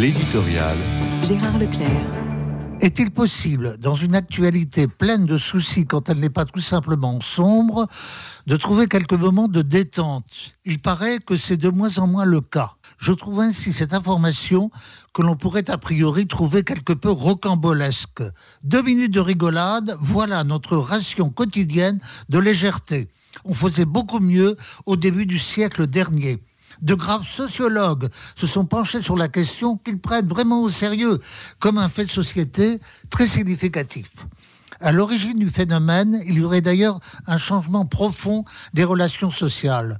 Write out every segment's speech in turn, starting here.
L'éditorial. Gérard Leclerc. Est-il possible, dans une actualité pleine de soucis quand elle n'est pas tout simplement sombre, de trouver quelques moments de détente? Il paraît que c'est de moins en moins le cas. Je trouve ainsi cette information que l'on pourrait a priori trouver quelque peu rocambolesque. Deux minutes de rigolade, voilà notre ration quotidienne de légèreté. On faisait beaucoup mieux au début du siècle dernier de graves sociologues se sont penchés sur la question qu'ils prennent vraiment au sérieux comme un fait de société très significatif. À l'origine du phénomène, il y aurait d'ailleurs un changement profond des relations sociales.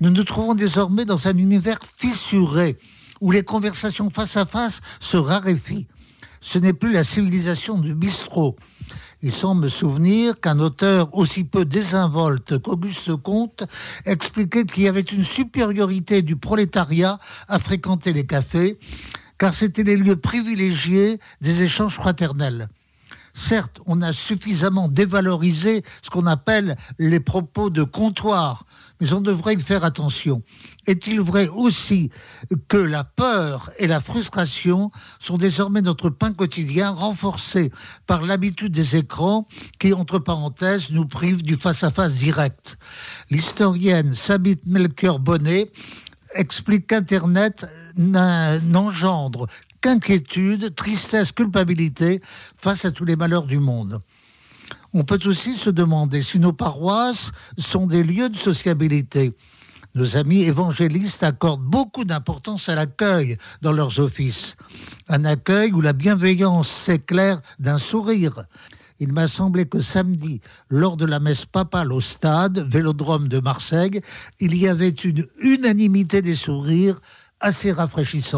Nous nous trouvons désormais dans un univers fissuré où les conversations face à face se raréfient. Ce n'est plus la civilisation du bistrot, il semble me souvenir qu'un auteur aussi peu désinvolte qu'Auguste Comte expliquait qu'il y avait une supériorité du prolétariat à fréquenter les cafés, car c'étaient les lieux privilégiés des échanges fraternels. Certes, on a suffisamment dévalorisé ce qu'on appelle les propos de comptoir, mais on devrait y faire attention. Est-il vrai aussi que la peur et la frustration sont désormais notre pain quotidien, renforcés par l'habitude des écrans qui, entre parenthèses, nous privent du face-à-face direct? L'historienne Sabit Melchior-Bonnet explique qu'Internet n'engendre qu'inquiétude, tristesse, culpabilité face à tous les malheurs du monde. On peut aussi se demander si nos paroisses sont des lieux de sociabilité. Nos amis évangélistes accordent beaucoup d'importance à l'accueil dans leurs offices. Un accueil où la bienveillance s'éclaire d'un sourire. Il m'a semblé que samedi, lors de la messe papale au stade, Vélodrome de Marseille, il y avait une unanimité des sourires assez rafraîchissante.